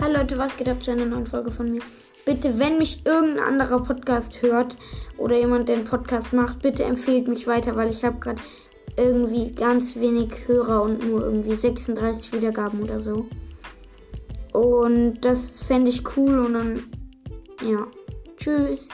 Hi Leute, was geht ab zu einer neuen Folge von mir? Bitte, wenn mich irgendein anderer Podcast hört oder jemand, der einen Podcast macht, bitte empfehlt mich weiter, weil ich habe gerade irgendwie ganz wenig Hörer und nur irgendwie 36 Wiedergaben oder so. Und das fände ich cool und dann, ja, tschüss.